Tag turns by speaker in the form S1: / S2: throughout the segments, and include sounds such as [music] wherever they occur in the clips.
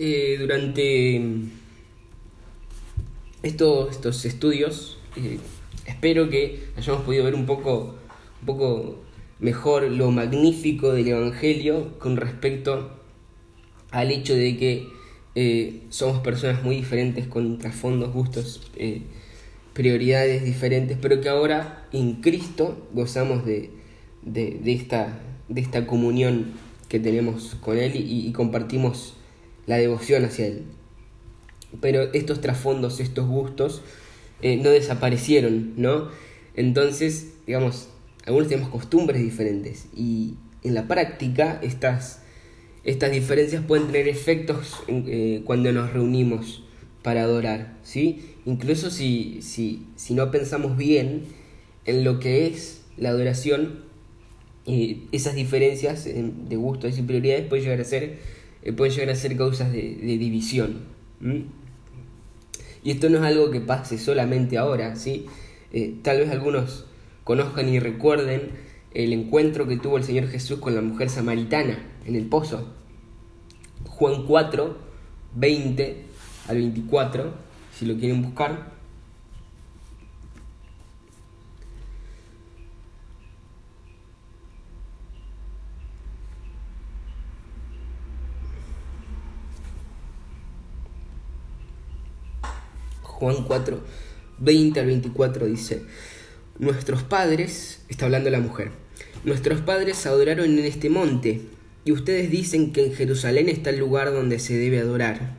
S1: eh, durante estos, estos estudios, eh, espero que hayamos podido ver un poco, un poco mejor lo magnífico del Evangelio con respecto al hecho de que eh, somos personas muy diferentes con trasfondos, gustos, prioridades diferentes, pero que ahora en Cristo gozamos de, de, esta, de esta comunión que tenemos con Él y compartimos la devoción hacia Él. Pero estos trasfondos, estos gustos, eh, no desaparecieron, ¿no? Entonces, digamos, algunos tenemos costumbres diferentes y en la práctica estas, estas diferencias pueden tener efectos eh, cuando nos reunimos para adorar, ¿sí? Incluso si, si, si no pensamos bien en lo que es la adoración, eh, esas diferencias de gustos y prioridades pueden llegar a ser eh, pueden llegar a ser causas de, división. Y esto no es algo que pase solamente ahora, ¿sí? Eh, tal vez algunos conozcan y recuerden el encuentro que tuvo el Señor Jesús con la mujer samaritana en el pozo. Juan 4, 20 al 24, si lo quieren buscar. Juan 4, 20 al 24 dice, Nuestros padres, está hablando la mujer, nuestros padres adoraron en este monte, y ustedes dicen que en Jerusalén está el lugar donde se debe adorar.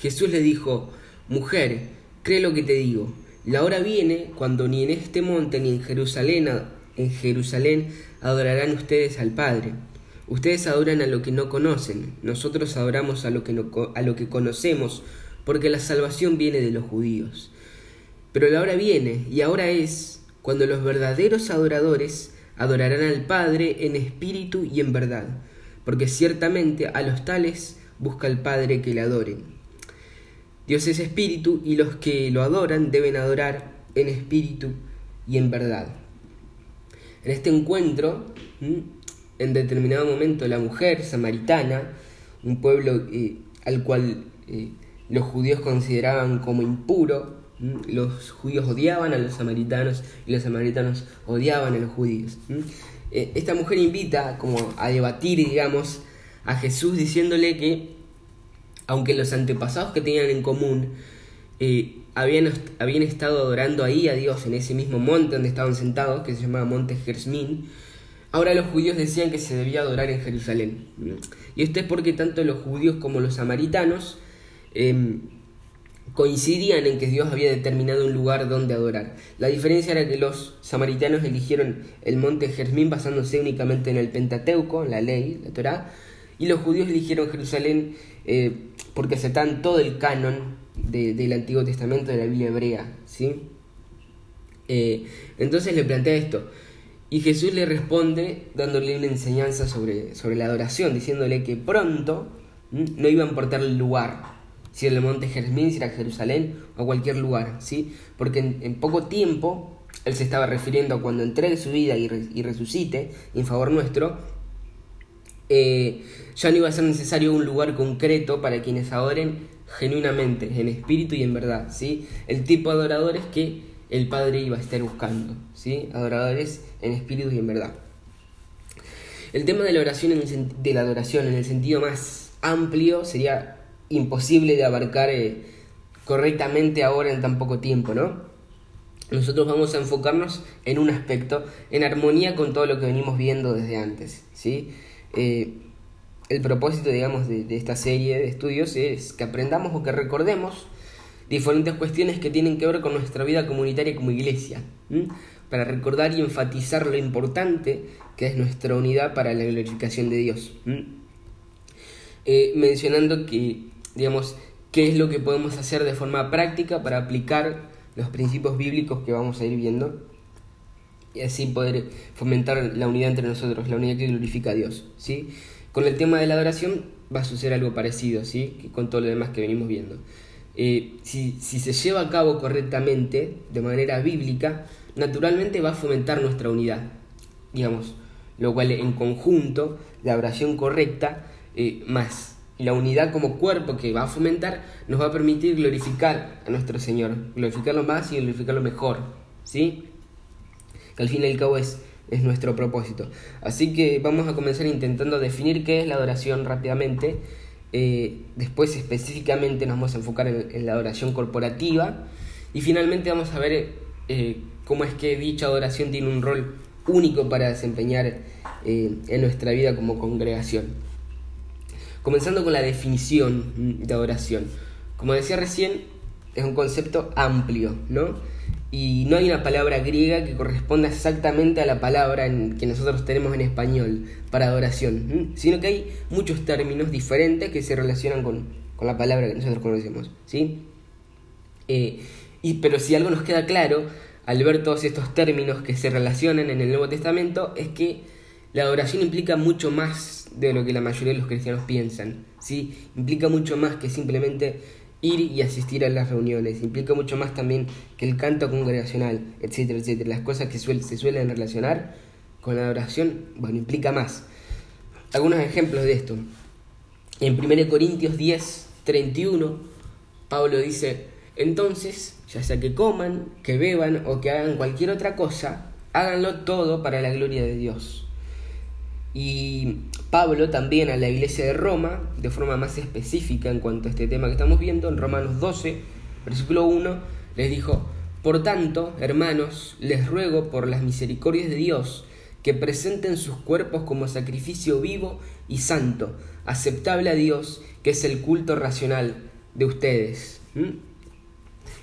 S1: Jesús le dijo, Mujer, cree lo que te digo, la hora viene cuando ni en este monte ni en Jerusalén, en Jerusalén adorarán ustedes al Padre. Ustedes adoran a lo que no conocen, nosotros adoramos a lo que, no, a lo que conocemos, porque la salvación viene de los judíos. Pero la hora viene, y ahora es, cuando los verdaderos adoradores adorarán al Padre en espíritu y en verdad, porque ciertamente a los tales busca el Padre que le adoren. Dios es espíritu y los que lo adoran deben adorar en espíritu y en verdad. En este encuentro, en determinado momento, la mujer samaritana, un pueblo eh, al cual eh, los judíos consideraban como impuro, los judíos odiaban a los samaritanos y los samaritanos odiaban a los judíos. Eh, esta mujer invita como a debatir, digamos, a Jesús diciéndole que, aunque los antepasados que tenían en común eh, habían, habían estado adorando ahí a Dios en ese mismo monte donde estaban sentados, que se llamaba Monte Gersmín, ahora los judíos decían que se debía adorar en Jerusalén. Y esto es porque tanto los judíos como los samaritanos Em, coincidían en que Dios había determinado un lugar donde adorar. La diferencia era que los samaritanos eligieron el monte Jermín basándose únicamente en el Pentateuco, en la ley, la Torá, y los judíos eligieron Jerusalén eh, porque aceptan todo el canon del Antiguo Testamento de la Biblia hebrea. ¿sí? Eh, entonces le plantea esto. Y Jesús le responde dándole una enseñanza sobre, sobre la adoración, diciéndole que pronto no iba a importar el lugar, si el monte Jermín, si era Jerusalén o cualquier lugar, ¿sí? Porque en, poco tiempo él se estaba refiriendo a cuando entregue su vida y, resucite en favor nuestro, eh, ya no iba a ser necesario un lugar concreto para quienes adoren genuinamente, en espíritu y en verdad, ¿sí? El tipo de adoradores que el Padre iba a estar buscando, ¿sí? Adoradores en espíritu y en verdad. El tema de la oración en de la adoración en el sentido más amplio sería imposible de abarcar eh, correctamente ahora en tan poco tiempo, ¿no? Nosotros vamos a enfocarnos en un aspecto en armonía con todo lo que venimos viendo desde antes, ¿sí? Eh, el propósito, digamos, de, esta serie de estudios es que aprendamos o que recordemos diferentes cuestiones que tienen que ver con nuestra vida comunitaria como iglesia, para recordar y enfatizar lo importante que es nuestra unidad para la glorificación de Dios. Eh, mencionando que digamos, qué es lo que podemos hacer de forma práctica para aplicar los principios bíblicos que vamos a ir viendo y así poder fomentar la unidad entre nosotros, la unidad que glorifica a Dios, ¿sí? Con el tema de la adoración va a suceder algo parecido, ¿sí? Con todo lo demás que venimos viendo. Eh, si, si se lleva a cabo correctamente, de manera bíblica, naturalmente va a fomentar nuestra unidad, digamos, lo cual en conjunto, la oración correcta, eh, más la unidad como cuerpo que va a fomentar nos va a permitir glorificar a nuestro Señor, glorificarlo más y glorificarlo mejor, ¿sí? Que al fin y al cabo es, es nuestro propósito. Así que vamos a comenzar intentando definir qué es la adoración rápidamente. Eh, después específicamente nos vamos a enfocar en, la adoración corporativa y finalmente vamos a ver eh, cómo es que dicha adoración tiene un rol único para desempeñar eh, en nuestra vida como congregación. Comenzando con la definición de adoración. Como decía recién, es un concepto amplio, ¿no? Y no hay una palabra griega que corresponda exactamente a la palabra que nosotros tenemos en español para adoración, sino que hay muchos términos diferentes que se relacionan con, con la palabra que nosotros conocemos, ¿sí? Eh, y, pero si algo nos queda claro al ver todos estos términos que se relacionan en el Nuevo Testamento es que la adoración implica mucho más de lo que la mayoría de los cristianos piensan, ¿sí? Implica mucho más que simplemente ir y asistir a las reuniones, implica mucho más también que el canto congregacional, etcétera, etcétera. Las cosas que se suelen relacionar con la adoración, bueno, implica más. Algunos ejemplos de esto. En 1 Corintios 10, 31, Pablo dice, entonces, ya sea que coman, que beban o que hagan cualquier otra cosa, háganlo todo para la gloria de Dios. Y Pablo también a la iglesia de Roma, de forma más específica en cuanto a este tema que estamos viendo, en Romanos 12, versículo 1, les dijo, Por tanto, hermanos, les ruego por las misericordias de Dios, que presenten sus cuerpos como sacrificio vivo y santo, aceptable a Dios, que es el culto racional de ustedes. ¿Mm?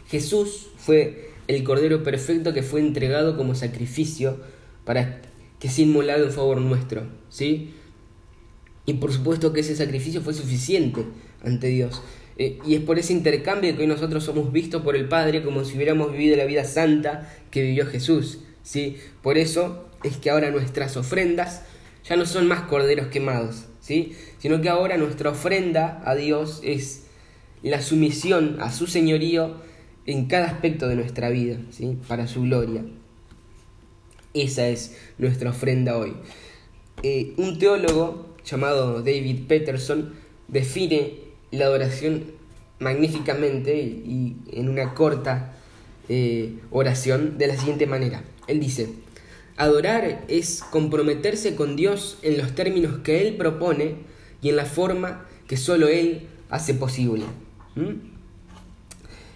S1: Jesús fue el Cordero perfecto que fue entregado como sacrificio para que sea inmolado en favor nuestro, ¿sí? Y por supuesto que ese sacrificio fue suficiente ante Dios. Eh, y es por ese intercambio que hoy nosotros somos vistos por el Padre como si hubiéramos vivido la vida santa que vivió Jesús, ¿sí? Por eso es que ahora nuestras ofrendas ya no son más corderos quemados, ¿sí? Sino que ahora nuestra ofrenda a Dios es la sumisión a su señorío en cada aspecto de nuestra vida, ¿sí? para su gloria. Esa es nuestra ofrenda hoy. Eh, un teólogo llamado David Peterson define la adoración magníficamente y, en una corta eh, oración de la siguiente manera. Él dice, adorar es comprometerse con Dios en los términos que Él propone y en la forma que solo Él hace posible.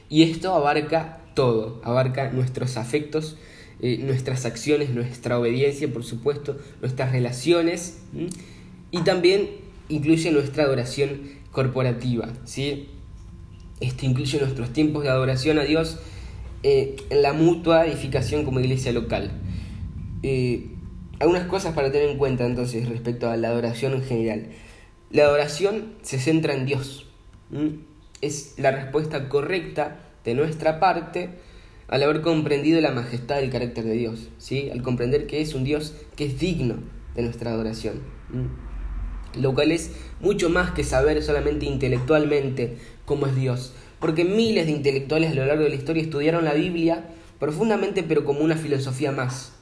S1: Y esto abarca todo, abarca nuestros afectos, eh, nuestras acciones, nuestra obediencia, por supuesto, nuestras relaciones y también incluye nuestra adoración corporativa. ¿sí? Incluye nuestros tiempos de adoración a Dios eh, en la mutua edificación como iglesia local. Eh, algunas cosas para tener en cuenta entonces respecto a la adoración en general. La adoración se centra en Dios es la respuesta correcta de nuestra parte al haber comprendido la majestad del carácter de Dios, ¿sí? al comprender que es un Dios que es digno de nuestra adoración. Lo cual es mucho más que saber solamente intelectualmente cómo es Dios, porque miles de intelectuales a lo largo de la historia estudiaron la Biblia profundamente pero como una filosofía más,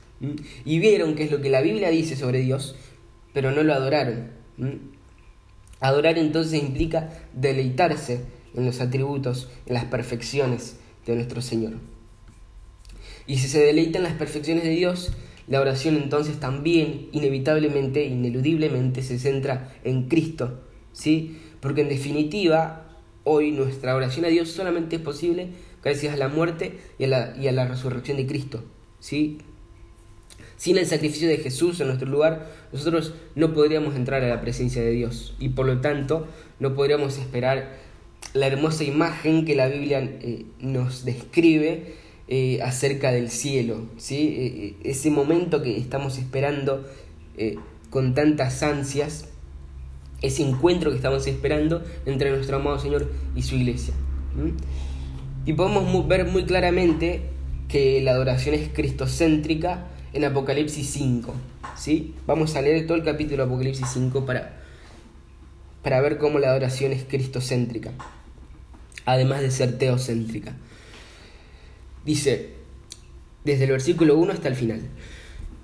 S1: y vieron qué es lo que la Biblia dice sobre Dios, pero no lo adoraron. Adorar entonces implica deleitarse en los atributos, en las perfecciones de nuestro Señor. Y si se deleita en las perfecciones de Dios, la oración entonces también inevitablemente, ineludiblemente se centra en Cristo, ¿sí? Porque en definitiva, hoy nuestra oración a Dios solamente es posible gracias a la muerte y a la, y a la resurrección de Cristo, ¿sí? Sin el sacrificio de Jesús en nuestro lugar, nosotros no podríamos entrar a la presencia de Dios y por lo tanto no podríamos esperar la hermosa imagen que la Biblia eh, nos describe eh, acerca del cielo, ¿sí? Eh, ese momento que estamos esperando con tantas ansias, ese encuentro que estamos esperando entre nuestro amado Señor y su iglesia. Y podemos ver muy claramente que la adoración es cristocéntrica en Apocalipsis 5. ¿sí? Vamos a leer todo el capítulo de Apocalipsis 5 para, para ver cómo la adoración es cristocéntrica además de ser teocéntrica. Dice, desde el versículo 1 hasta el final,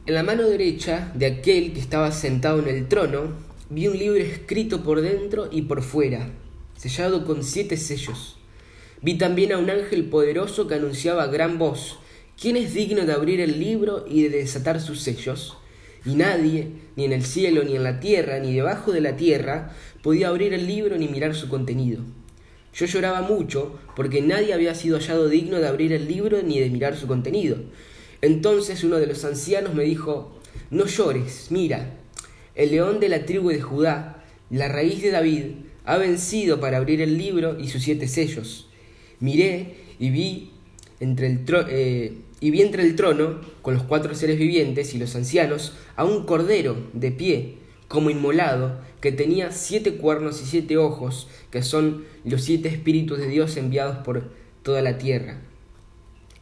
S1: en la mano derecha de aquel que estaba sentado en el trono vi un libro escrito por dentro y por fuera, sellado con siete sellos. Vi también a un ángel poderoso que anunciaba a gran voz, ¿quién es digno de abrir el libro y de desatar sus sellos? Y nadie, ni en el cielo, ni en la tierra, ni debajo de la tierra, podía abrir el libro ni mirar su contenido. Yo lloraba mucho porque nadie había sido hallado digno de abrir el libro ni de mirar su contenido. Entonces uno de los ancianos me dijo, no llores, mira, el león de la tribu de Judá, la raíz de David, ha vencido para abrir el libro y sus siete sellos. Miré y vi entre el, eh, y vi entre el trono, con los cuatro seres vivientes y los ancianos, a un cordero de pie, como inmolado, que tenía siete cuernos y siete ojos, que son los siete espíritus de Dios enviados por toda la tierra.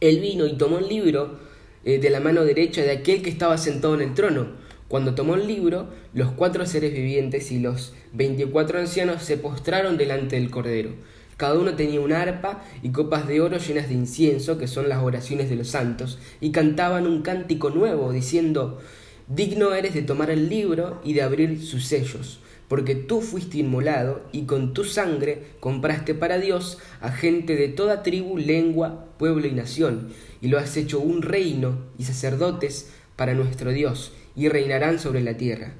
S1: Él vino y tomó el libro eh, de la mano derecha de aquel que estaba sentado en el trono. Cuando tomó el libro, los cuatro seres vivientes y los veinticuatro ancianos se postraron delante del Cordero. Cada uno tenía una arpa y copas de oro llenas de incienso, que son las oraciones de los santos, y cantaban un cántico nuevo, diciendo, Digno eres de tomar el libro y de abrir sus sellos, porque tú fuiste inmolado y con tu sangre compraste para Dios a gente de toda tribu, lengua, pueblo y nación, y lo has hecho un reino y sacerdotes para nuestro Dios, y reinarán sobre la tierra.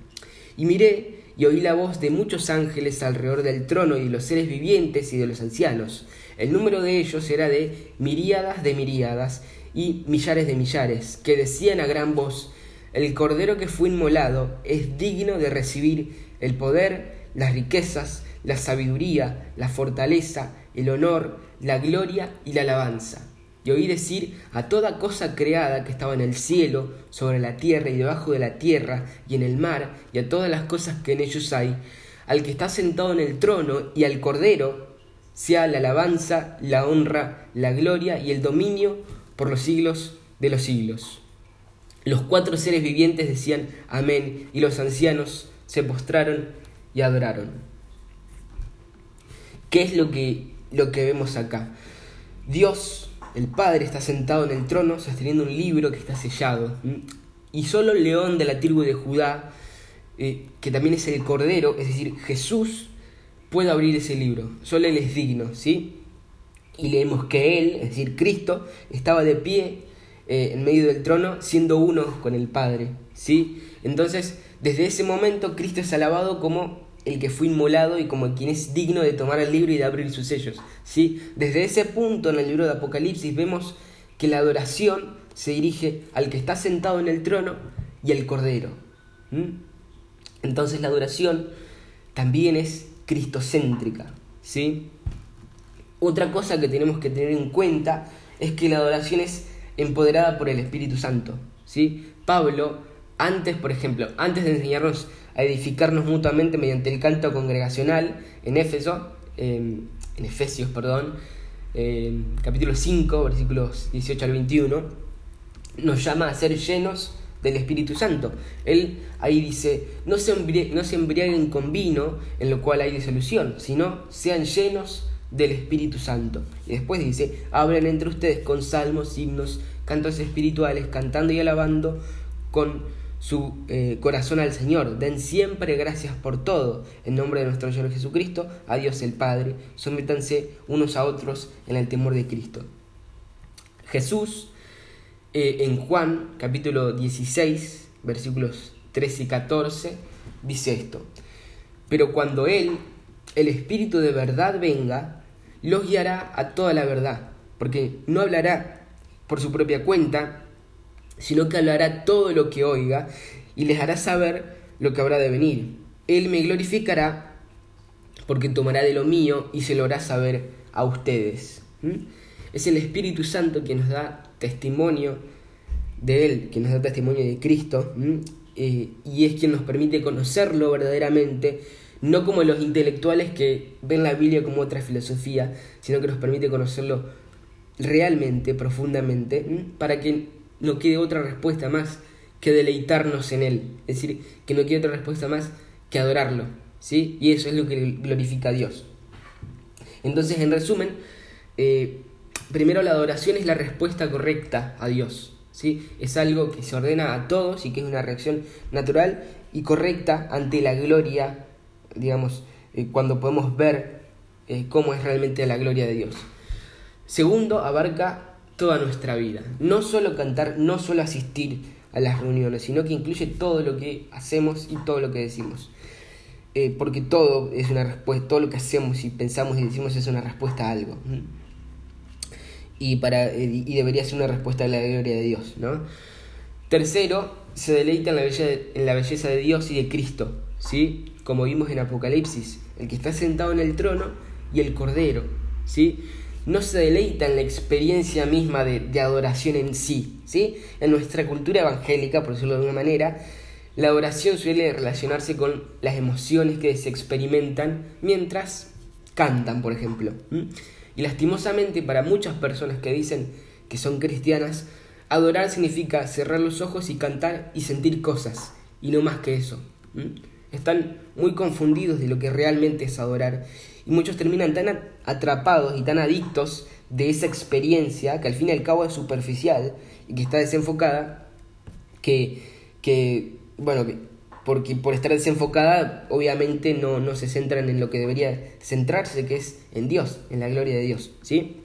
S1: Y miré y oí la voz de muchos ángeles alrededor del trono y de los seres vivientes y de los ancianos. El número de ellos era de miríadas de miríadas y millares de millares, que decían a gran voz, el cordero que fue inmolado es digno de recibir el poder, las riquezas, la sabiduría, la fortaleza, el honor, la gloria y la alabanza y oí decir a toda cosa creada que estaba en el cielo, sobre la tierra y debajo de la tierra, y en el mar, y a todas las cosas que en ellos hay, al que está sentado en el trono y al Cordero, sea la alabanza, la honra, la gloria y el dominio por los siglos de los siglos. Los cuatro seres vivientes decían amén, y los ancianos se postraron y adoraron. ¿Qué es lo que, lo que vemos acá? Dios el Padre está sentado en el trono sosteniendo un libro que está sellado. Y solo el león de la tribu de Judá, eh, que también es el Cordero, es decir, Jesús, puede abrir ese libro. Solo Él es digno, ¿sí? Y leemos que Él, es decir, Cristo, estaba de pie eh, en medio del trono, siendo uno con el Padre, ¿sí? Entonces, desde ese momento, Cristo es alabado como el que fue inmolado y como quien es digno de tomar el libro y de abrir sus sellos. ¿sí? Desde ese punto en el libro de Apocalipsis vemos que la adoración se dirige al que está sentado en el trono y al Cordero. Entonces la adoración también es cristocéntrica. ¿sí? Otra cosa que tenemos que tener en cuenta es que la adoración es empoderada por el Espíritu Santo. ¿sí? Pablo, antes, por ejemplo, antes de enseñarnos a edificarnos mutuamente mediante el canto congregacional en Éfeso, en Efesios, perdón, capítulo 5, versículos 18 al 21, nos llama a ser llenos del Espíritu Santo. Él ahí dice, no se, no se embriaguen con vino, en lo cual hay disolución, sino sean llenos del Espíritu Santo. Y después dice, hablen entre ustedes con salmos, himnos, cantos espirituales, cantando y alabando con su eh, corazón al Señor. Den siempre gracias por todo. En nombre de nuestro Señor Jesucristo, a Dios el Padre. Sométanse unos a otros en el temor de Cristo. Jesús, eh, en Juan capítulo 16, versículos 13 y 14, dice esto. Pero cuando Él, el Espíritu de verdad, venga, los guiará a toda la verdad, porque no hablará por su propia cuenta, sino que hablará todo lo que oiga y les hará saber lo que habrá de venir. Él me glorificará porque tomará de lo mío y se lo hará saber a ustedes. Es el Espíritu Santo quien nos da testimonio de Él, quien nos da testimonio de Cristo, eh, y es quien nos permite conocerlo verdaderamente, no como los intelectuales que ven la Biblia como otra filosofía, sino que nos permite conocerlo realmente, profundamente, para que no quede otra respuesta más que deleitarnos en Él. Es decir, que no quede otra respuesta más que adorarlo. ¿sí? Y eso es lo que glorifica a Dios. Entonces, en resumen, eh, primero la adoración es la respuesta correcta a Dios. ¿sí? Es algo que se ordena a todos y que es una reacción natural y correcta ante la gloria, digamos, eh, cuando podemos ver eh, cómo es realmente la gloria de Dios. Segundo, abarca toda nuestra vida. No solo cantar, no solo asistir a las reuniones, sino que incluye todo lo que hacemos y todo lo que decimos. Eh, porque todo es una respuesta, todo lo que hacemos y pensamos y decimos es una respuesta a algo. Y, para, y debería ser una respuesta a la gloria de Dios. ¿no? Tercero, se deleita en la, belleza, en la belleza de Dios y de Cristo, ¿sí? Como vimos en Apocalipsis, el que está sentado en el trono y el Cordero. ¿sí? no se deleita en la experiencia misma de, adoración en sí. ¿sí? En nuestra cultura evangélica, por decirlo de alguna manera, la adoración suele relacionarse con las emociones que se experimentan mientras cantan, por ejemplo. Y lastimosamente para muchas personas que dicen que son cristianas, adorar significa cerrar los ojos y cantar y sentir cosas, y no más que eso. Están muy confundidos de lo que realmente es adorar y muchos terminan tan atrapados y tan adictos de esa experiencia que al fin y al cabo es superficial y que está desenfocada, que, que bueno, porque por estar desenfocada obviamente no, no se centran en lo que debería centrarse, que es en Dios, en la gloria de Dios, ¿sí?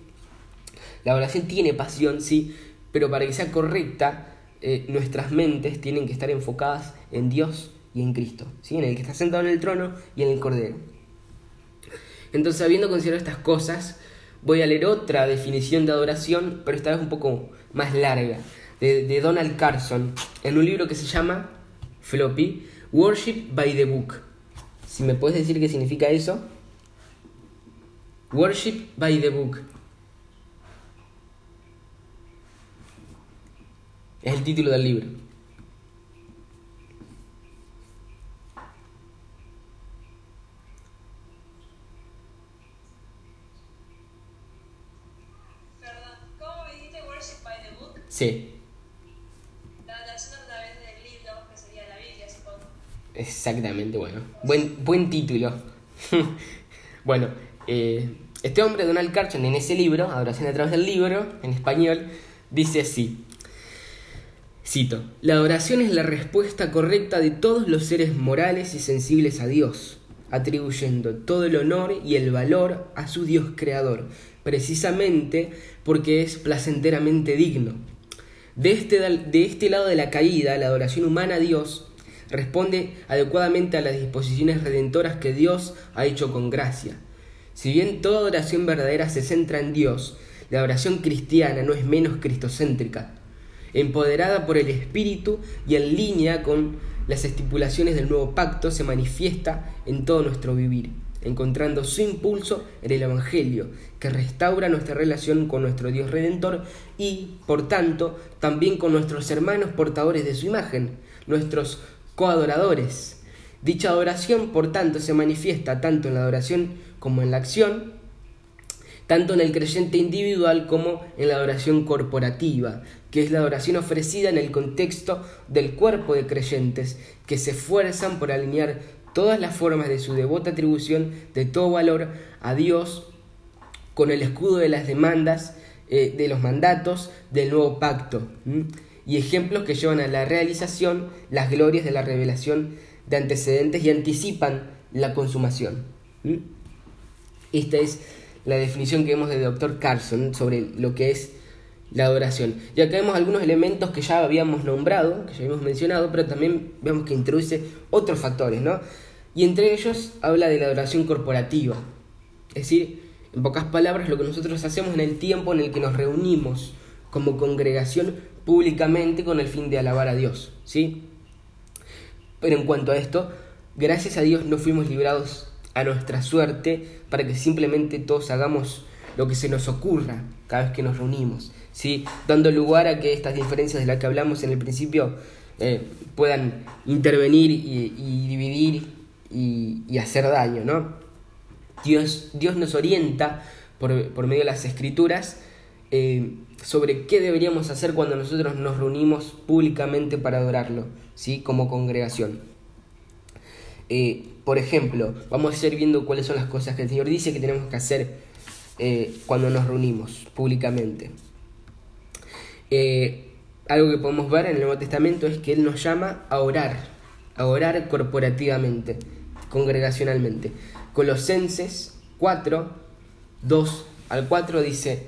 S1: La oración tiene pasión, sí, pero para que sea correcta, eh, nuestras mentes tienen que estar enfocadas en Dios y en Cristo, ¿sí? en el que está sentado en el trono y en el Cordero. Entonces, habiendo considerado estas cosas, voy a leer otra definición de adoración, pero esta vez un poco más larga, de, Donald Carson, en un libro que se llama Floppy, Worship by the Book. Si me puedes decir qué significa eso. Worship by the Book. Es el título del libro. Sí. Exactamente, bueno. Buen, buen título. [laughs] bueno, eh, este hombre, Donald Carson, en ese libro, Adoración a través del libro, en español, dice así. Cito, la adoración es la respuesta correcta de todos los seres morales y sensibles a Dios, atribuyendo todo el honor y el valor a su Dios creador, precisamente porque es placenteramente digno. De este, de este lado de la caída, la adoración humana a Dios responde adecuadamente a las disposiciones redentoras que Dios ha hecho con gracia. Si bien toda adoración verdadera se centra en Dios, la adoración cristiana no es menos cristocéntrica, empoderada por el Espíritu y en línea con las estipulaciones del nuevo pacto, se manifiesta en todo nuestro vivir encontrando su impulso en el Evangelio, que restaura nuestra relación con nuestro Dios Redentor y, por tanto, también con nuestros hermanos portadores de su imagen, nuestros coadoradores. Dicha adoración, por tanto, se manifiesta tanto en la adoración como en la acción, tanto en el creyente individual como en la adoración corporativa, que es la adoración ofrecida en el contexto del cuerpo de creyentes que se esfuerzan por alinear todas las formas de su devota atribución de todo valor a Dios con el escudo de las demandas, eh, de los mandatos del nuevo pacto, y ejemplos que llevan a la realización las glorias de la revelación de antecedentes y anticipan la consumación. Esta es la definición que vemos de Dr. Carson sobre lo que es la adoración. Y acá vemos algunos elementos que ya habíamos nombrado, que ya habíamos mencionado, pero también vemos que introduce otros factores, ¿no? Y entre ellos habla de la adoración corporativa. Es decir, en pocas palabras, lo que nosotros hacemos en el tiempo en el que nos reunimos como congregación públicamente con el fin de alabar a Dios, ¿sí? Pero en cuanto a esto, gracias a Dios no fuimos librados a nuestra suerte para que simplemente todos hagamos lo que se nos ocurra cada vez que nos reunimos, ¿sí? dando lugar a que estas diferencias de las que hablamos en el principio eh, puedan intervenir y, dividir y, hacer daño. ¿no? Dios, Dios nos orienta por, medio de las escrituras eh, sobre qué deberíamos hacer cuando nosotros nos reunimos públicamente para adorarlo, ¿sí? como congregación. Eh, por ejemplo, vamos a ir viendo cuáles son las cosas que el Señor dice que tenemos que hacer eh, cuando nos reunimos públicamente. Eh, algo que podemos ver en el Nuevo Testamento es que Él nos llama a orar, a orar corporativamente, congregacionalmente. Colosenses 4, 2 al 4 dice,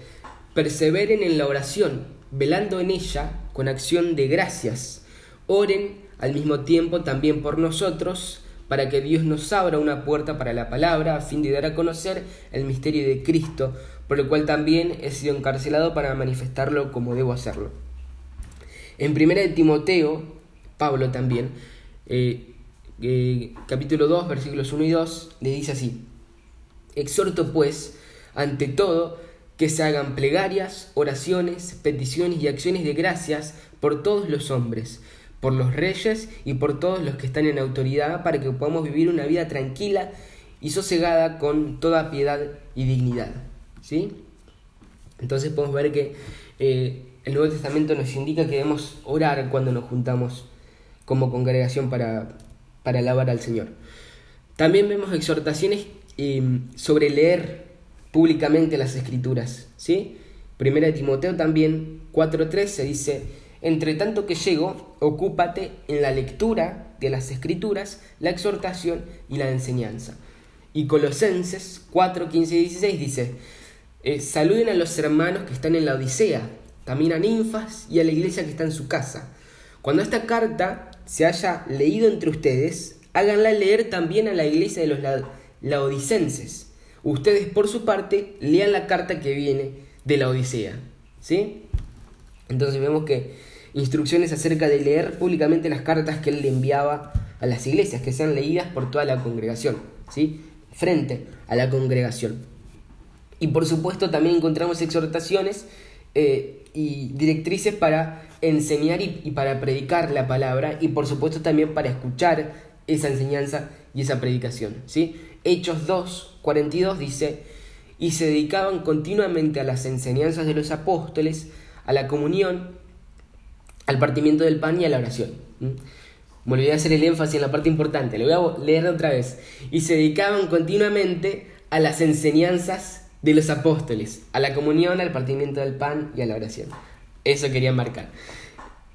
S1: perseveren en la oración, velando en ella con acción de gracias. Oren al mismo tiempo también por nosotros, para que Dios nos abra una puerta para la palabra, a fin de dar a conocer el misterio de Cristo, por el cual también he sido encarcelado para manifestarlo como debo hacerlo. En 1 de Timoteo, Pablo también, eh, eh, capítulo 2, versículos 1 y 2, le dice así, Exhorto pues, ante todo, que se hagan plegarias, oraciones, peticiones y acciones de gracias por todos los hombres, por los reyes y por todos los que están en autoridad, para que podamos vivir una vida tranquila y sosegada con toda piedad y dignidad. ¿Sí? Entonces podemos ver que eh, el Nuevo Testamento nos indica que debemos orar cuando nos juntamos como congregación para, para alabar al Señor. También vemos exhortaciones eh, sobre leer públicamente las escrituras. ¿sí? Primera de Timoteo también 4.13 dice, entre tanto que llego, ocúpate en la lectura de las escrituras, la exhortación y la enseñanza. Y Colosenses 4, 15 y 16 dice, eh, saluden a los hermanos que están en la Odisea, también a ninfas y a la iglesia que está en su casa. Cuando esta carta se haya leído entre ustedes, háganla leer también a la iglesia de los laodicenses. Ustedes, por su parte, lean la carta que viene de la Odisea. ¿Sí? Entonces vemos que instrucciones acerca de leer públicamente las cartas que él le enviaba a las iglesias, que sean leídas por toda la congregación, ¿sí? Frente a la congregación. Y por supuesto también encontramos exhortaciones eh, y directrices para enseñar y, para predicar la palabra y por supuesto también para escuchar esa enseñanza y esa predicación. ¿sí? Hechos 2, 42 dice, y se dedicaban continuamente a las enseñanzas de los apóstoles, a la comunión, al partimiento del pan y a la oración. Me olvidé hacer el énfasis en la parte importante, lo voy a leer otra vez. Y se dedicaban continuamente a las enseñanzas de los apóstoles, a la comunión, al partimiento del pan y a la oración. Eso quería marcar.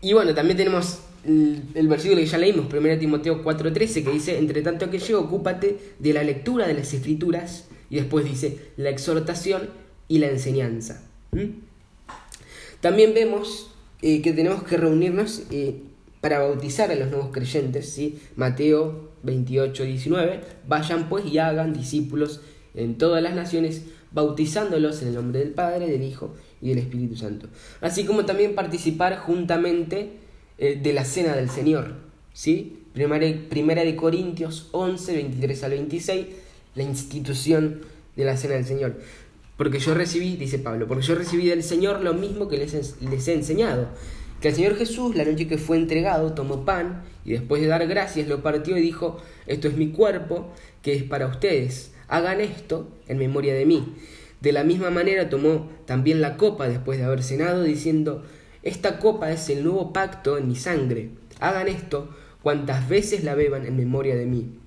S1: Y bueno, también tenemos el, versículo que ya leímos, 1 Timoteo 4:13, que dice, entre tanto que yo, ocúpate de la lectura de las escrituras, y después dice, la exhortación y la enseñanza. También vemos eh, que tenemos que reunirnos eh, para bautizar a los nuevos creyentes, ¿sí? Mateo 28, 19, vayan pues y hagan discípulos en todas las naciones, bautizándolos en el nombre del Padre, del Hijo y del Espíritu Santo. Así como también participar juntamente eh, de la cena del Señor. ¿sí? Primera, primera de Corintios 11, 23 al 26, la institución de la cena del Señor. Porque yo recibí, dice Pablo, porque yo recibí del Señor lo mismo que les, les he enseñado. Que el Señor Jesús, la noche que fue entregado, tomó pan y después de dar gracias lo partió y dijo, esto es mi cuerpo, que es para ustedes hagan esto en memoria de mí. De la misma manera tomó también la copa después de haber cenado, diciendo, esta copa es el nuevo pacto en mi sangre. Hagan esto cuantas veces la beban en memoria de mí.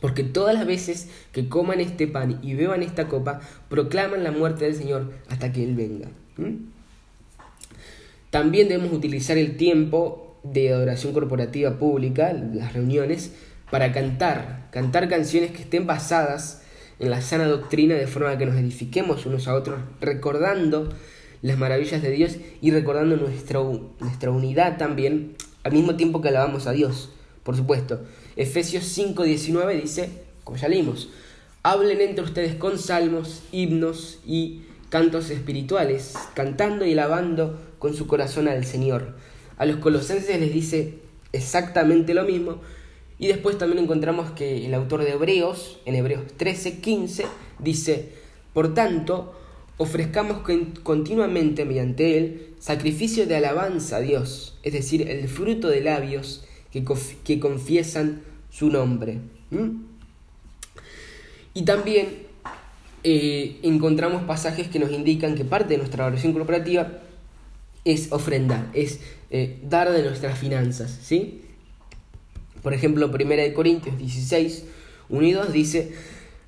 S1: Porque todas las veces que coman este pan y beban esta copa, proclaman la muerte del Señor hasta que Él venga. ¿Mm? También debemos utilizar el tiempo de adoración corporativa pública, las reuniones, para cantar, cantar canciones que estén basadas en la sana doctrina de forma que nos edifiquemos unos a otros, recordando las maravillas de Dios y recordando nuestra, nuestra unidad también, al mismo tiempo que alabamos a Dios, por supuesto. Efesios 5:19 dice, como ya leímos, hablen entre ustedes con salmos, himnos y cantos espirituales, cantando y alabando con su corazón al Señor. A los colosenses les dice exactamente lo mismo, y después también encontramos que el autor de Hebreos, en Hebreos 13, 15, dice, por tanto, ofrezcamos continuamente mediante él sacrificio de alabanza a Dios, es decir, el fruto de labios que, confiesan su nombre. Y también eh, encontramos pasajes que nos indican que parte de nuestra oración corporativa es ofrendar, es eh, dar de nuestras finanzas, ¿sí? Por ejemplo, 1 Corintios 16, 1 y 2 dice,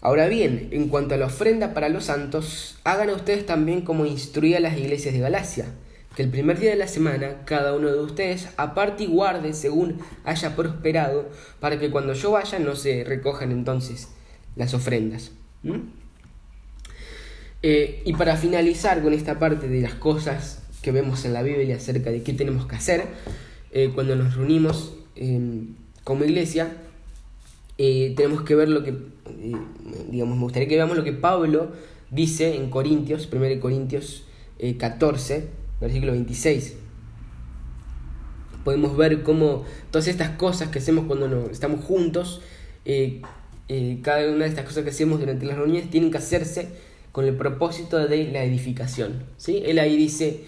S1: Ahora bien, en cuanto a la ofrenda para los santos, hagan ustedes también como instruía las iglesias de Galacia, que el primer día de la semana cada uno de ustedes aparte y guarde según haya prosperado, para que cuando yo vaya no se recojan entonces las ofrendas. Eh, y para finalizar con esta parte de las cosas que vemos en la Biblia acerca de qué tenemos que hacer eh, cuando nos reunimos em, como iglesia, eh, tenemos que ver lo que, digamos, me gustaría que veamos lo que Pablo dice en Corintios, 1 Corintios 14, versículo 26. Podemos ver cómo todas estas cosas que hacemos cuando estamos juntos, cada una de estas cosas que hacemos durante las reuniones tienen que hacerse con el propósito de la edificación. ¿sí? Él ahí dice,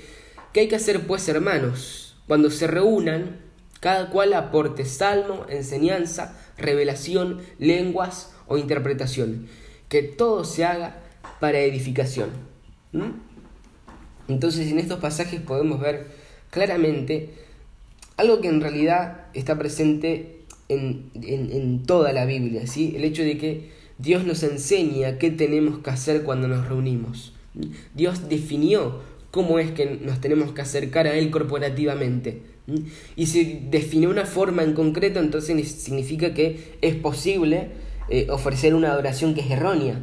S1: ¿qué hay que hacer pues hermanos? Cuando se reúnan, cada cual aporte salmo, enseñanza, revelación, lenguas o interpretación. Que todo se haga para edificación. Entonces en estos pasajes podemos ver claramente algo que en realidad está presente en, en toda la Biblia, ¿sí? el hecho de que Dios nos enseña qué tenemos que hacer cuando nos reunimos. Dios definió cómo es que nos tenemos que acercar a Él corporativamente. Y si definió una forma en concreto, entonces significa que es posible eh, ofrecer una adoración que es errónea.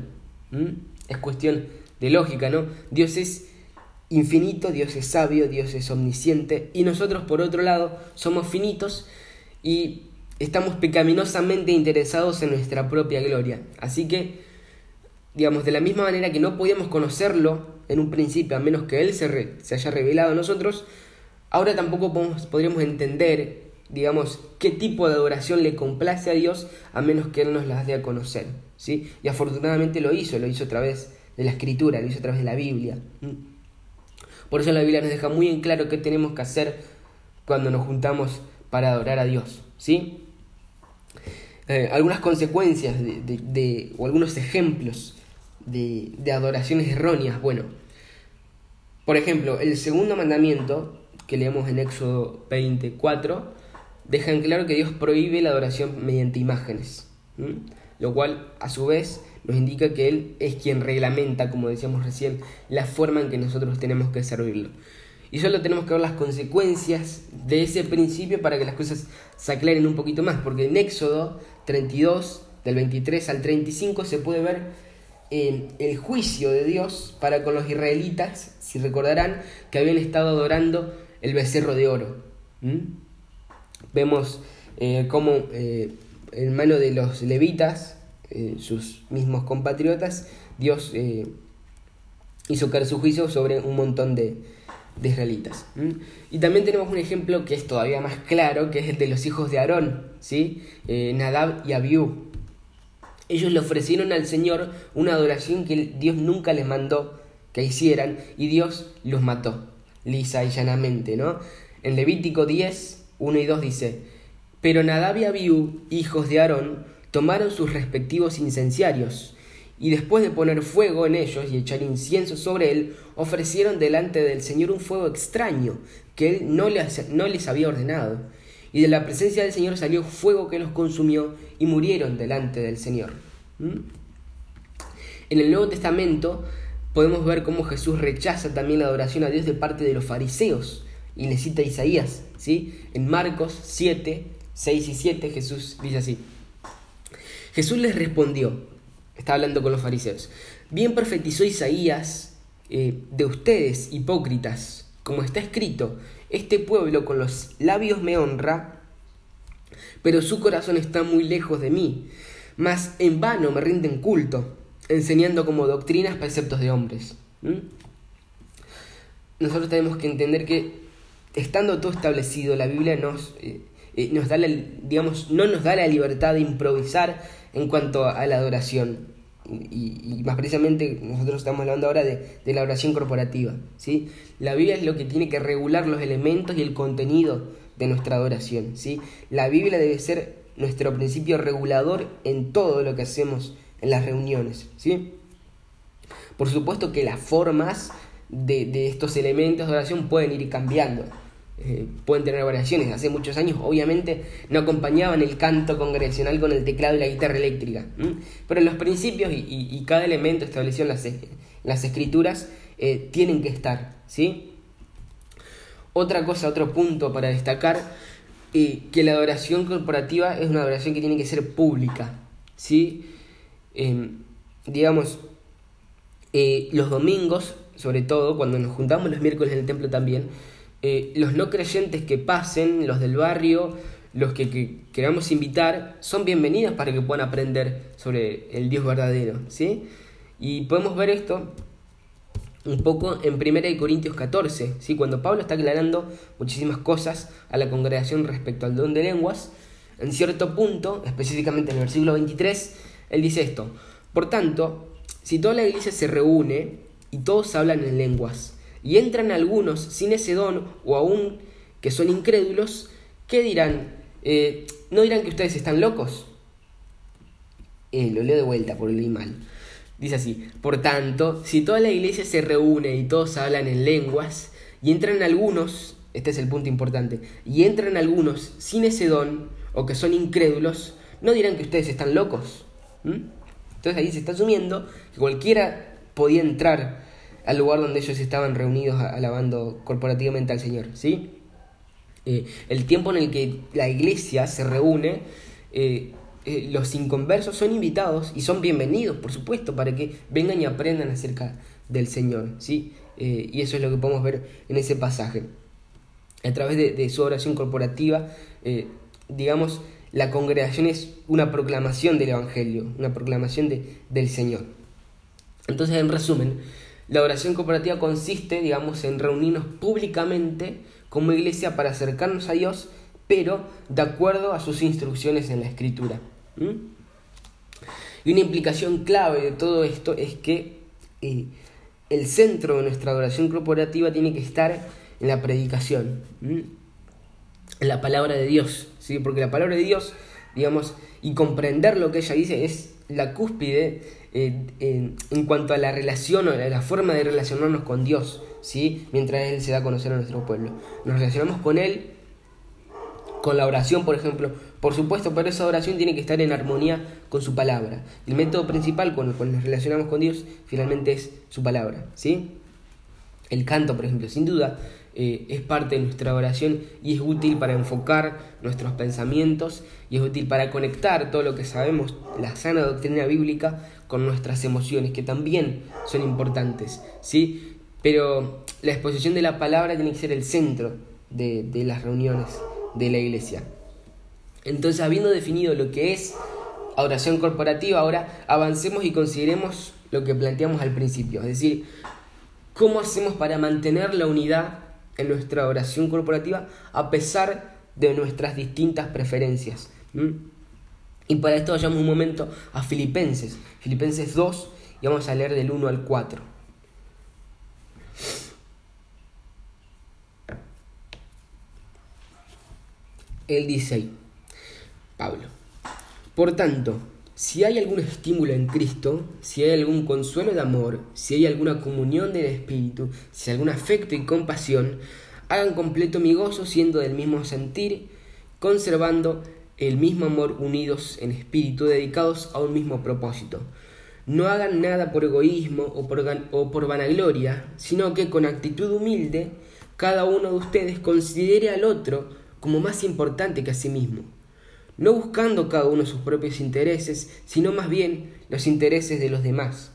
S1: Es cuestión de lógica, ¿no? Dios es infinito, Dios es sabio, Dios es omnisciente y nosotros por otro lado somos finitos y estamos pecaminosamente interesados en nuestra propia gloria. Así que, digamos, de la misma manera que no podíamos conocerlo en un principio, a menos que Él se, se haya revelado a nosotros, ahora tampoco podríamos entender, digamos, qué tipo de adoración le complace a Dios, a menos que Él nos las dé a conocer. ¿sí? Y afortunadamente lo hizo, lo hizo a través de la Escritura, lo hizo a través de la Biblia. Por eso la Biblia nos deja muy en claro qué tenemos que hacer cuando nos juntamos para adorar a Dios. ¿sí? Eh, algunas consecuencias de, o algunos ejemplos de, de adoraciones erróneas. Bueno, por ejemplo, el segundo mandamiento que leemos en Éxodo 24 deja en claro que Dios prohíbe la adoración mediante imágenes, lo cual a su vez nos indica que Él es quien reglamenta, como decíamos recién, la forma en que nosotros tenemos que servirlo. Y solo tenemos que ver las consecuencias de ese principio para que las cosas se aclaren un poquito más, porque en Éxodo 32, del 23 al 35, se puede ver el juicio de Dios para con los israelitas, si recordarán, que habían estado adorando el becerro de oro. Vemos eh, cómo eh, en mano de los levitas, sus mismos compatriotas, Dios hizo caer su juicio sobre un montón de, de israelitas. Y también tenemos un ejemplo que es todavía más claro, que es el de los hijos de Aarón, ¿sí? Eh, Nadab y Abiú. Ellos le ofrecieron al Señor una adoración que Dios nunca les mandó que hicieran y Dios los mató, lisa y llanamente, ¿no? En Levítico 10, 1 y 2 dice, pero Nadab y Abiú, hijos de Aarón, tomaron sus respectivos incenciarios y después de poner fuego en ellos y echar incienso sobre él, ofrecieron delante del Señor un fuego extraño que él no les, había ordenado. Y de la presencia del Señor salió fuego que los consumió y murieron delante del Señor. ¿Mm? En el Nuevo Testamento podemos ver cómo Jesús rechaza también la adoración a Dios de parte de los fariseos. Y le cita Isaías, ¿sí? En Marcos 7, 6 y 7 Jesús dice así. Jesús les respondió, está hablando con los fariseos. Bien profetizó Isaías eh, de ustedes, hipócritas, como está escrito, este pueblo con los labios me honra, pero su corazón está muy lejos de mí, mas en vano me rinden culto, enseñando como doctrinas preceptos de hombres. Nosotros tenemos que entender que estando todo establecido, la Biblia nos, eh, eh, nos da la, digamos, no nos da la libertad de improvisar en cuanto a la adoración. Y, más precisamente nosotros estamos hablando ahora de, la oración corporativa. ¿sí? La Biblia es lo que tiene que regular los elementos y el contenido de nuestra adoración. ¿sí? La Biblia debe ser nuestro principio regulador en todo lo que hacemos en las reuniones. ¿sí? Por supuesto que las formas de, de estos elementos de oración pueden ir cambiando. Eh, pueden tener variaciones. Hace muchos años, obviamente, no acompañaban el canto congregacional con el teclado y la guitarra eléctrica. Pero en los principios y, cada elemento establecido en las, las escrituras eh, tienen que estar. ¿sí? Otra cosa, otro punto para destacar, eh, que la adoración corporativa es una adoración que tiene que ser pública. ¿sí? Em, digamos, eh, los domingos, sobre todo, cuando nos juntamos los miércoles en el templo también, eh, los no creyentes que pasen, los del barrio, los que, queramos invitar, son bienvenidos para que puedan aprender sobre el Dios verdadero. ¿sí? Y podemos ver esto un poco en 1 Corintios 14, ¿sí? cuando Pablo está aclarando muchísimas cosas a la congregación respecto al don de lenguas, en cierto punto, específicamente en el versículo 23, él dice esto, por tanto, si toda la iglesia se reúne y todos hablan en lenguas, y entran algunos sin ese don o aún que son incrédulos, ¿qué dirán? Eh, ¿No dirán que ustedes están locos? Eh, lo leo de vuelta por el mal. Dice así, por tanto, si toda la iglesia se reúne y todos hablan en lenguas, y entran algunos, este es el punto importante, y entran algunos sin ese don, o que son incrédulos, no dirán que ustedes están locos. Entonces ahí se está asumiendo que cualquiera podía entrar al lugar donde ellos estaban reunidos alabando corporativamente al Señor. ¿sí? Eh, el tiempo en el que la iglesia se reúne eh, eh, los inconversos son invitados y son bienvenidos, por supuesto, para que vengan y aprendan acerca del Señor, ¿sí? Y eso es lo que podemos ver en ese pasaje. A través de, su oración corporativa, digamos, la congregación es una proclamación del Evangelio, una proclamación de, del Señor. Entonces, en resumen, la oración corporativa consiste, digamos, en reunirnos públicamente como iglesia para acercarnos a Dios, pero de acuerdo a sus instrucciones en la Escritura. Y una implicación clave de todo esto es que eh, el centro de nuestra adoración corporativa tiene que estar en la predicación, en la palabra de Dios, ¿sí? porque la palabra de Dios, digamos, y comprender lo que ella dice es la cúspide en, cuanto a la relación o la forma de relacionarnos con Dios, ¿sí? mientras Él se da a conocer a nuestro pueblo. Nos relacionamos con Él, con la oración, por ejemplo, por supuesto, pero esa oración tiene que estar en armonía con su palabra. El método principal con el cual nos relacionamos con Dios finalmente es su palabra. ¿sí? El canto, por ejemplo, sin duda, eh, es parte de nuestra oración y es útil para enfocar nuestros pensamientos y es útil para conectar todo lo que sabemos, la sana doctrina bíblica, con nuestras emociones, que también son importantes. ¿sí? Pero la exposición de la palabra tiene que ser el centro de, de las reuniones de la iglesia. Entonces, habiendo definido lo que es oración corporativa, ahora avancemos y consideremos lo que planteamos al principio, es decir, cómo hacemos para mantener la unidad en nuestra oración corporativa a pesar de nuestras distintas preferencias. Y para esto vayamos un momento a Filipenses, Filipenses 2, y vamos a leer del 1 al 4. Él dice Pablo. Por tanto, si hay algún estímulo en Cristo, si hay algún consuelo de amor, si hay alguna comunión del Espíritu, si algún afecto y compasión, hagan completo mi gozo siendo del mismo sentir, conservando el mismo amor unidos en espíritu, dedicados a un mismo propósito. No hagan nada por egoísmo o o por vanagloria, sino que con actitud humilde cada uno de ustedes considere al otro como más importante que a sí mismo no buscando cada uno sus propios intereses, sino más bien los intereses de los demás.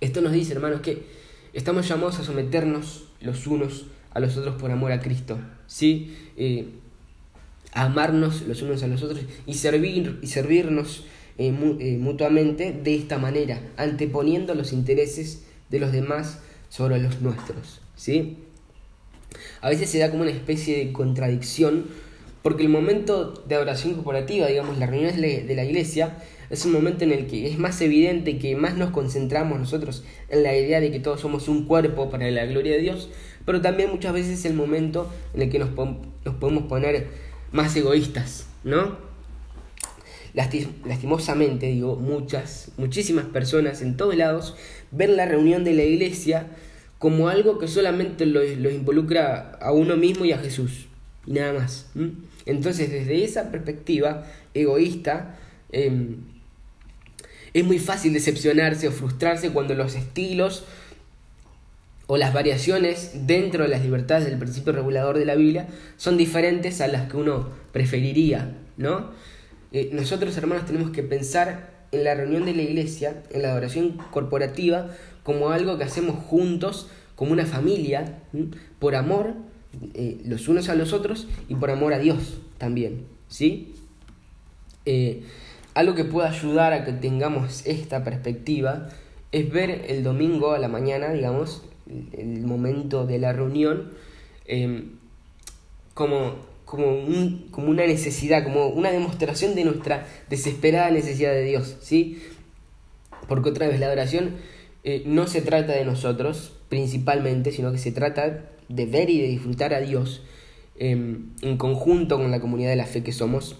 S1: Esto nos dice, hermanos, que estamos llamados a someternos los unos a los otros por amor a Cristo, ¿sí? Eh, a amarnos los unos a los otros y, servir, y servirnos eh, eh, mutuamente de esta manera, anteponiendo los intereses de los demás sobre los nuestros, ¿sí? A veces se da como una especie de contradicción porque el momento de oración corporativa, digamos, las reuniones de la iglesia, es un momento en el que es más evidente que más nos concentramos nosotros en la idea de que todos somos un cuerpo para la gloria de Dios, pero también muchas veces es el momento en el que nos, nos podemos poner más egoístas, ¿no? lastimosamente, digo, muchas, muchísimas personas en todos lados ven la reunión de la iglesia como algo que solamente lo, involucra a uno mismo y a Jesús, y nada más. Entonces, desde esa perspectiva egoísta, em, es muy fácil decepcionarse o frustrarse cuando los estilos o las variaciones dentro de las libertades del principio regulador de la Biblia son diferentes a las que uno preferiría, ¿no? Eh, nosotros, hermanos, tenemos que pensar en la reunión de la iglesia, en la adoración corporativa, como algo que hacemos juntos, como una familia, por amor eh, los unos a los otros y por amor a Dios también, ¿sí? Eh, algo que pueda ayudar a que tengamos esta perspectiva es ver el domingo a la mañana, digamos, el momento de la reunión, em, como, como, un, como una necesidad, como una demostración de nuestra desesperada necesidad de Dios, ¿sí? Porque otra vez la adoración eh, no se trata de nosotros principalmente, sino que se trata de ver y de disfrutar a Dios em, en conjunto con la comunidad de la fe que somos.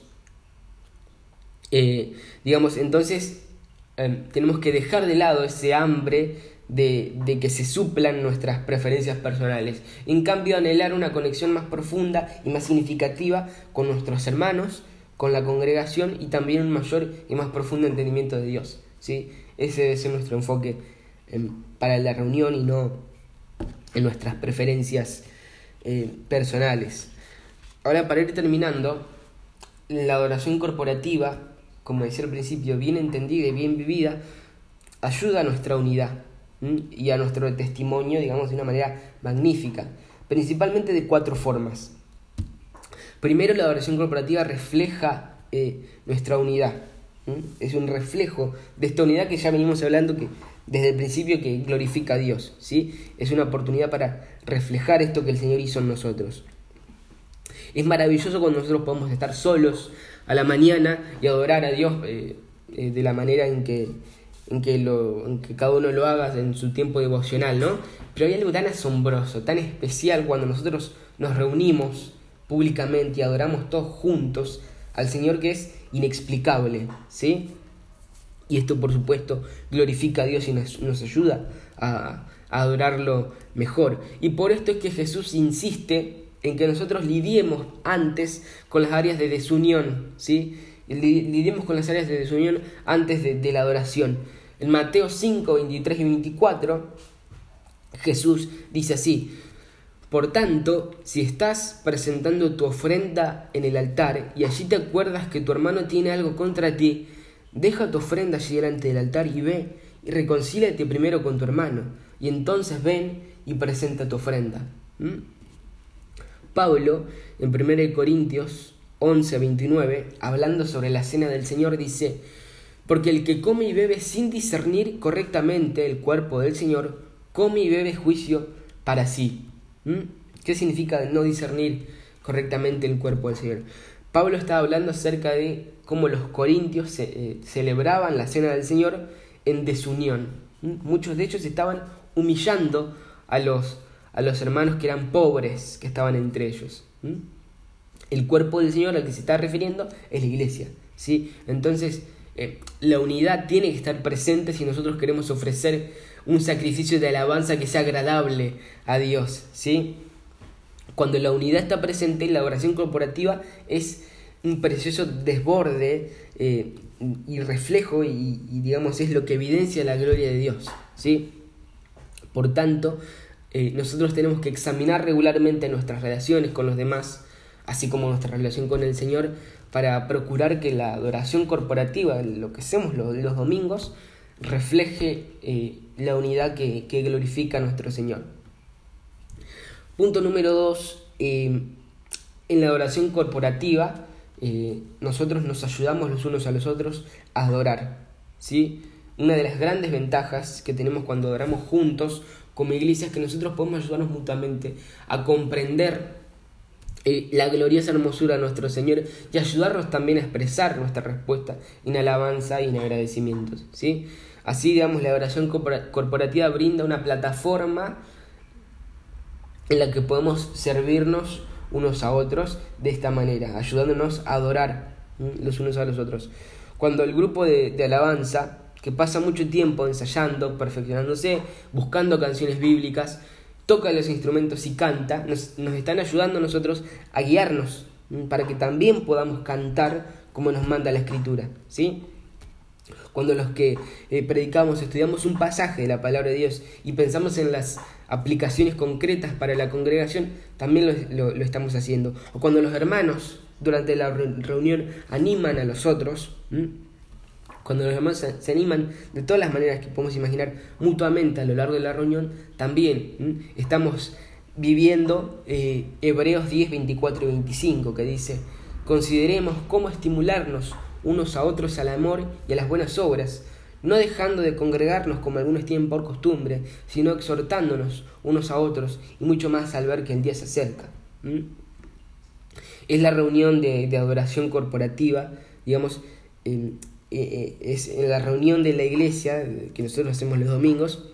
S1: Eh, digamos, entonces em, tenemos que dejar de lado ese hambre de, de, que se suplan nuestras preferencias personales. En cambio, anhelar una conexión más profunda y más significativa con nuestros hermanos, con la congregación y también un mayor y más profundo entendimiento de Dios. ¿sí? Ese debe ser nuestro enfoque em, para la reunión y no en nuestras preferencias eh, personales. Ahora, para ir terminando, la adoración corporativa, como decía al principio, bien entendida y bien vivida, ayuda a nuestra unidad y a nuestro testimonio, digamos, de una manera magnífica, principalmente de cuatro formas. Primero, la adoración corporativa refleja eh, nuestra unidad. Es un reflejo de esta unidad que ya venimos hablando que desde el principio que glorifica a Dios, ¿sí? Es una oportunidad para reflejar esto que el Señor hizo en nosotros. Es maravilloso cuando nosotros podemos estar solos a la mañana y adorar a Dios eh, eh, de la manera en que, en, que lo, en que cada uno lo haga en su tiempo devocional, ¿no? Pero hay algo tan asombroso, tan especial cuando nosotros nos reunimos públicamente y adoramos todos juntos al Señor que es inexplicable, ¿sí? Y esto, por supuesto, glorifica a Dios y nos, ayuda a, adorarlo mejor. Y por esto es que Jesús insiste en que nosotros lidiemos antes con las áreas de desunión, ¿sí? Lidiemos con las áreas de desunión antes de, de la adoración. En Mateo 5, 23 y 24, Jesús dice así, por tanto, si estás presentando tu ofrenda en el altar y allí te acuerdas que tu hermano tiene algo contra ti, Deja tu ofrenda allí delante del altar y ve y reconcíliate primero con tu hermano, y entonces ven y presenta tu ofrenda. ¿Mm? Pablo, en 1 Corintios 11, 29, hablando sobre la cena del Señor, dice, porque el que come y bebe sin discernir correctamente el cuerpo del Señor, come y bebe juicio para sí. ¿Mm? ¿Qué significa no discernir correctamente el cuerpo del Señor? Pablo estaba hablando acerca de cómo los corintios eh, celebraban la cena del Señor en desunión. Muchos de ellos estaban humillando a los, a los hermanos que eran pobres que estaban entre ellos. El cuerpo del Señor al que se está refiriendo es la iglesia. ¿sí? Entonces, eh, la unidad tiene que estar presente si nosotros queremos ofrecer un sacrificio de alabanza que sea agradable a Dios. ¿sí? Cuando la unidad está presente, la oración corporativa es un precioso desborde eh, y reflejo y, digamos es lo que evidencia la gloria de Dios. ¿sí? Por tanto, eh, nosotros tenemos que examinar regularmente nuestras relaciones con los demás, así como nuestra relación con el Señor, para procurar que la adoración corporativa, lo que hacemos los, los domingos, refleje eh, la unidad que, que glorifica a nuestro Señor. Punto número dos, eh, en la adoración corporativa, eh, nosotros nos ayudamos los unos a los otros a adorar. ¿sí? Una de las grandes ventajas que tenemos cuando adoramos juntos como iglesia es que nosotros podemos ayudarnos mutuamente a comprender eh, la gloriosa hermosura de nuestro Señor y ayudarnos también a expresar nuestra respuesta en alabanza y en agradecimientos. ¿sí? Así, digamos, la adoración corporativa brinda una plataforma en la que podemos servirnos unos a otros de esta manera, ayudándonos a adorar los unos a los otros. Cuando el grupo de, alabanza, que pasa mucho tiempo ensayando, perfeccionándose, buscando canciones bíblicas, toca los instrumentos y canta, nos, están ayudando a nosotros a guiarnos para que también podamos cantar como nos manda la escritura. ¿sí? cuando los que eh, predicamos, estudiamos un pasaje de la palabra de Dios y pensamos en las aplicaciones concretas para la congregación, también lo, estamos haciendo. O cuando los hermanos durante la reunión animan a los otros, cuando los hermanos se, animan de todas las maneras que podemos imaginar mutuamente a lo largo de la reunión, también estamos viviendo eh, Hebreos 10, 24 y 25, que dice, consideremos cómo estimularnos unos a otros al amor y a las buenas obras, no dejando de congregarnos como algunos tienen por costumbre, sino exhortándonos unos a otros y mucho más al ver que el día se acerca. Es la reunión de, adoración corporativa, digamos, eh, eh, es la reunión de la iglesia que nosotros hacemos los domingos,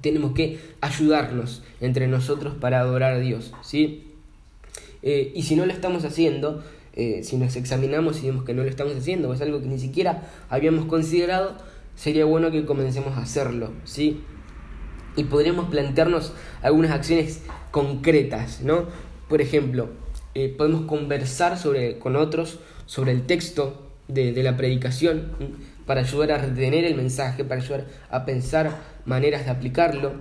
S1: tenemos que ayudarnos entre nosotros para adorar a Dios, ¿sí? Eh, y si no lo estamos haciendo, si nos examinamos y vemos que no lo estamos haciendo, es algo que ni siquiera habíamos considerado, sería bueno que comencemos a hacerlo, ¿sí? Y podríamos plantearnos algunas acciones concretas, ¿no? Por ejemplo, eh, podemos conversar sobre, con otros sobre el texto de, de la predicación para ayudar a retener el mensaje, para ayudar a pensar maneras de aplicarlo.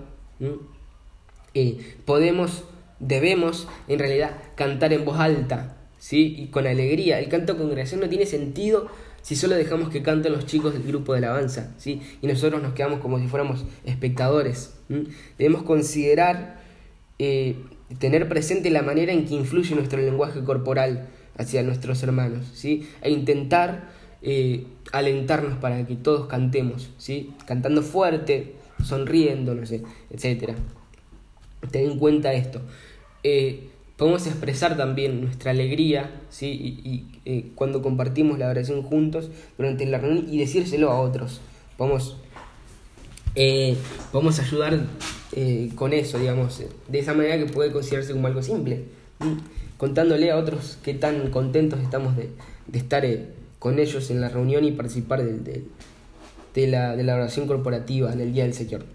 S1: Eh, podemos, debemos en realidad cantar en voz alta, ¿sí? Y con alegría. El canto congregación no tiene sentido si solo dejamos que canten los chicos del grupo de alabanza, ¿sí? Y nosotros nos quedamos como si fuéramos espectadores. Debemos considerar, eh, tener presente la manera en que influye nuestro lenguaje corporal hacia nuestros hermanos, ¿sí? E intentar eh, alentarnos para que todos cantemos, ¿sí? Cantando fuerte, sonriendo, no sé, etc. Ten en cuenta esto. Eh, podemos expresar también nuestra alegría, ¿sí? Y, eh, cuando compartimos la oración juntos durante la reunión y decírselo a otros. Podemos, podemos ayudar con eso, digamos, de esa manera que puede considerarse como algo simple. Contándole a otros qué tan contentos estamos de, de estar con ellos en la reunión y participar de, la, de la, oración corporativa en el Día del Señor.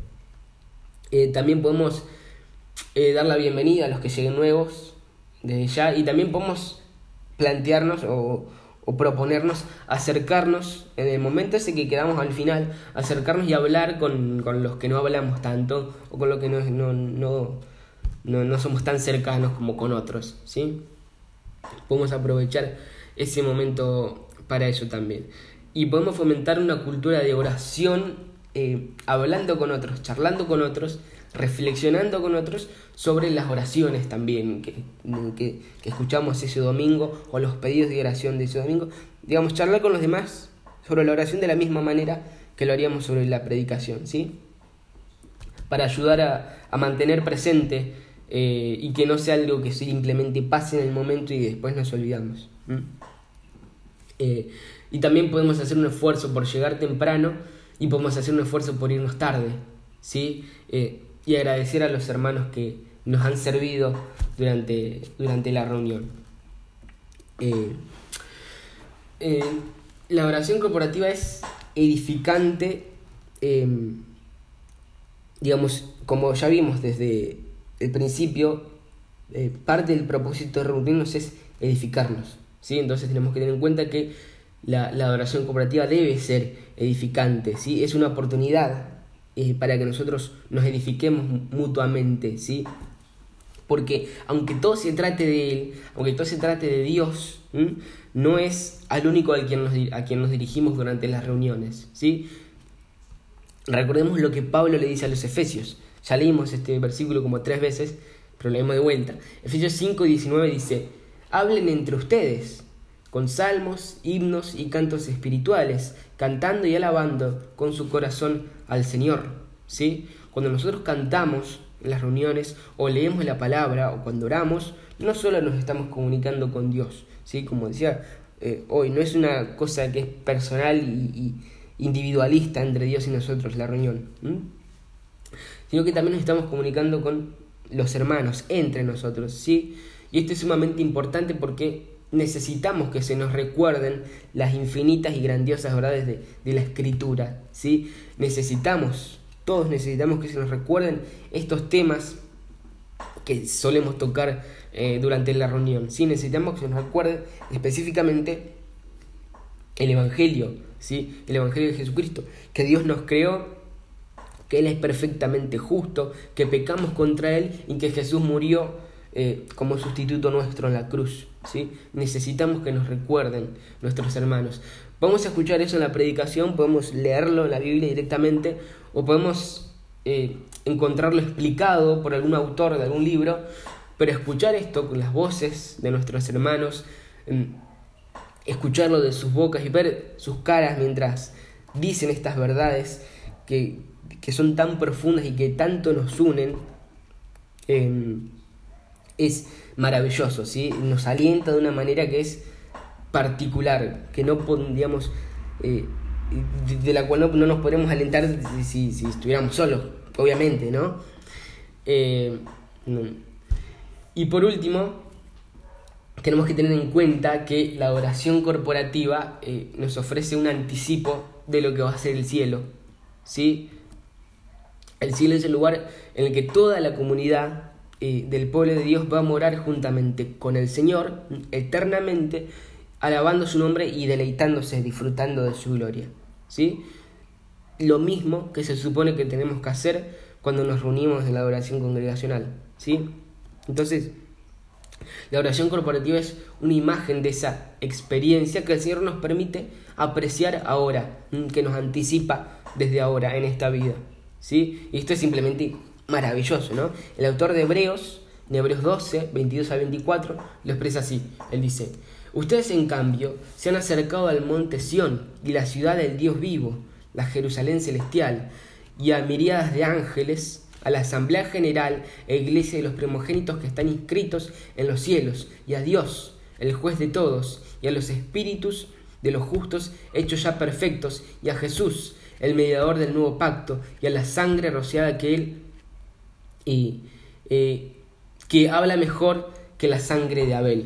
S1: Eh, también podemos eh, dar la bienvenida a los que lleguen nuevos desde ya y también podemos plantearnos o, proponernos acercarnos en el momento ese que quedamos al final, acercarnos y hablar con, con los que no hablamos tanto o con los que no, no, no, no, no somos tan cercanos como con otros. ¿sí? Podemos aprovechar ese momento para eso también. Y podemos fomentar una cultura de oración eh, hablando con otros, charlando con otros, reflexionando con otros sobre las oraciones también que, que, escuchamos ese domingo o los pedidos de oración de ese domingo. Digamos, charlar con los demás sobre la oración de la misma manera que lo haríamos sobre la predicación, ¿sí? Para ayudar a, a mantener presente eh, y que no sea algo que simplemente pase en el momento y después nos olvidamos. Eh, y también podemos hacer un esfuerzo por llegar temprano y podemos hacer un esfuerzo por irnos tarde, ¿sí? Eh, y agradecer a los hermanos que nos han servido durante, durante la reunión. Eh, la oración corporativa es edificante, digamos, como ya vimos desde el principio, parte del propósito de reunirnos es edificarnos. ¿sí? Entonces tenemos que tener en cuenta que la, la adoración cooperativa debe ser edificante, ¿sí? Es una oportunidad eh, para que nosotros nos edifiquemos mutuamente, ¿sí? Porque aunque todo se trate de Él, aunque todo se trate de Dios, no es al único a quien, nos, quien nos dirigimos durante las reuniones, ¿sí? Recordemos lo que Pablo le dice a los Efesios. Ya leímos este versículo como tres veces, pero leemos de vuelta. Efesios 5, 19 dice, hablen entre ustedes con salmos, himnos y cantos espirituales, cantando y alabando con su corazón al Señor. ¿sí? Cuando nosotros cantamos las reuniones o leemos la palabra o cuando oramos, no solo nos estamos comunicando con Dios, ¿sí? como decía eh, hoy, no es una cosa que es personal y, individualista entre Dios y nosotros la reunión, sino que también nos estamos comunicando con los hermanos, entre nosotros. ¿sí? Y esto es sumamente importante porque necesitamos que se nos recuerden las infinitas y grandiosas verdades de, la escritura. ¿sí? Necesitamos, todos necesitamos que se nos recuerden estos temas que solemos tocar eh, durante la reunión. ¿sí? Necesitamos que se nos recuerde específicamente el Evangelio ¿sí? El Evangelio de Jesucristo, que Dios nos creó, que Él es perfectamente justo, que pecamos contra Él y que Jesús murió eh, como sustituto nuestro en la cruz. ¿sí? Necesitamos que nos recuerden nuestros hermanos. Podemos escuchar eso en la predicación, podemos leerlo en la Biblia directamente o podemos eh, encontrarlo explicado por algún autor de algún libro, pero escuchar esto con las voces de nuestros hermanos, escucharlo de sus bocas y ver sus caras mientras dicen estas verdades que, son tan profundas y que tanto nos unen, em, es maravilloso, ¿sí? nos alienta de una manera que es particular, que no podríamos, eh, de, la cual no, nos podemos alentar si, si, estuviéramos solos, obviamente, ¿no? Eh, y por último, tenemos que tener en cuenta que la oración corporativa eh, nos ofrece un anticipo de lo que va a ser el cielo. ¿sí? El cielo es el lugar en el que toda la comunidad eh, del pueblo de Dios va a morar juntamente con el Señor eternamente, alabando su nombre y deleitándose, disfrutando de su gloria. ¿Sí? Lo mismo que se supone que tenemos que hacer cuando nos reunimos en la oración congregacional. ¿sí? Entonces, la oración corporativa es una imagen de esa experiencia que el Señor nos permite apreciar ahora, mm, que nos anticipa desde ahora en esta vida. ¿sí? Y esto es simplemente maravilloso. ¿no? El autor de Hebreos, de Hebreos 12, 22 al 24, lo expresa así. Él dice, ustedes en cambio se han acercado al monte Sión y la ciudad del Dios vivo, la Jerusalén celestial, y a miriadas de ángeles a la Asamblea General e Iglesia de los primogénitos que están inscritos en los cielos, y a Dios, el juez de todos, y a los espíritus de los justos hechos ya perfectos, y a Jesús, el mediador del nuevo pacto, y a la sangre rociada que Él, y, eh, que habla mejor que la sangre de Abel.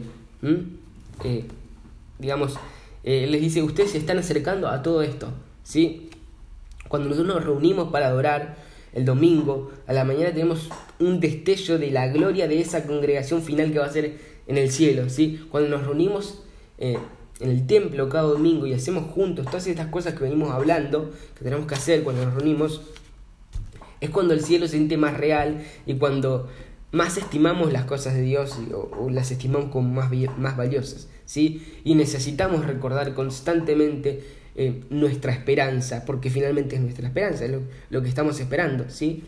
S1: Eh, digamos, eh, les dice, ustedes se están acercando a todo esto, ¿sí? Cuando nosotros nos reunimos para adorar, el domingo, a la mañana tenemos un destello de la gloria de esa congregación final que va a ser en el cielo, ¿sí? Cuando nos reunimos eh, en el templo cada domingo y hacemos juntos todas estas cosas que venimos hablando, que tenemos que hacer cuando nos reunimos, es cuando el cielo se siente más real y cuando más estimamos las cosas de Dios o, las estimamos como más, más valiosas, ¿sí? Y necesitamos recordar constantemente eh, nuestra esperanza, porque finalmente es nuestra esperanza, es lo, que estamos esperando, ¿sí?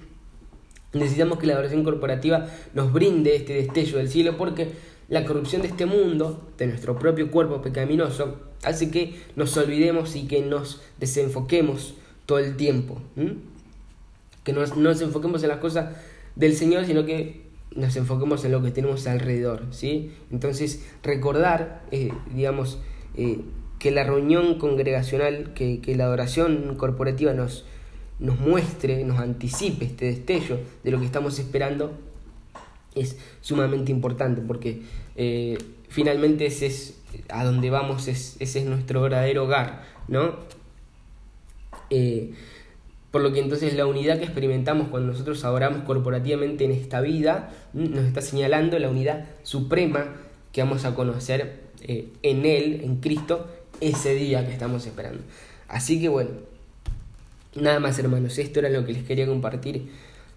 S1: Necesitamos que la oración corporativa nos brinde este destello del cielo porque la corrupción de este mundo, de nuestro propio cuerpo pecaminoso, hace que nos olvidemos y que nos desenfoquemos todo el tiempo. Que no nos enfoquemos en las cosas del Señor, sino que nos enfoquemos en lo que tenemos alrededor. ¿sí? Entonces, recordar, eh, digamos, eh, que la reunión congregacional, que, la adoración corporativa nos, nos muestre, nos anticipe este destello de lo que estamos esperando, es sumamente importante porque eh, finalmente ese es a donde vamos, ese es nuestro verdadero hogar, ¿no? Por lo que entonces la unidad que experimentamos cuando nosotros adoramos corporativamente en esta vida nos está señalando la unidad suprema que vamos a conocer eh, en Él, en Cristo, ese día que estamos esperando. Así que bueno, nada más hermanos, esto era lo que les quería compartir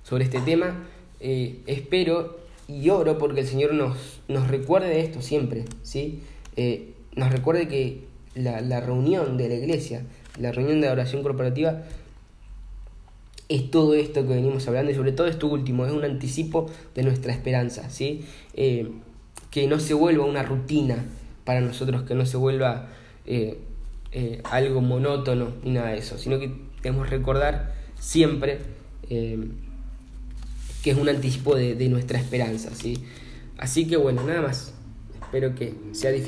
S1: sobre este tema. Eh, espero y oro porque el Señor nos, nos recuerde esto siempre, ¿sí? Eh, nos recuerde que la, la, reunión de la iglesia, la reunión de oración corporativa, es todo esto que venimos hablando y sobre todo esto último, es un anticipo de nuestra esperanza, ¿sí? Eh, que no se vuelva una rutina para nosotros, que no se vuelva eh, eh, algo monótono ni nada de eso, sino que debemos recordar siempre que es un anticipo de, de nuestra esperanza. ¿sí? Así que bueno, nada más. Espero que sea difícil.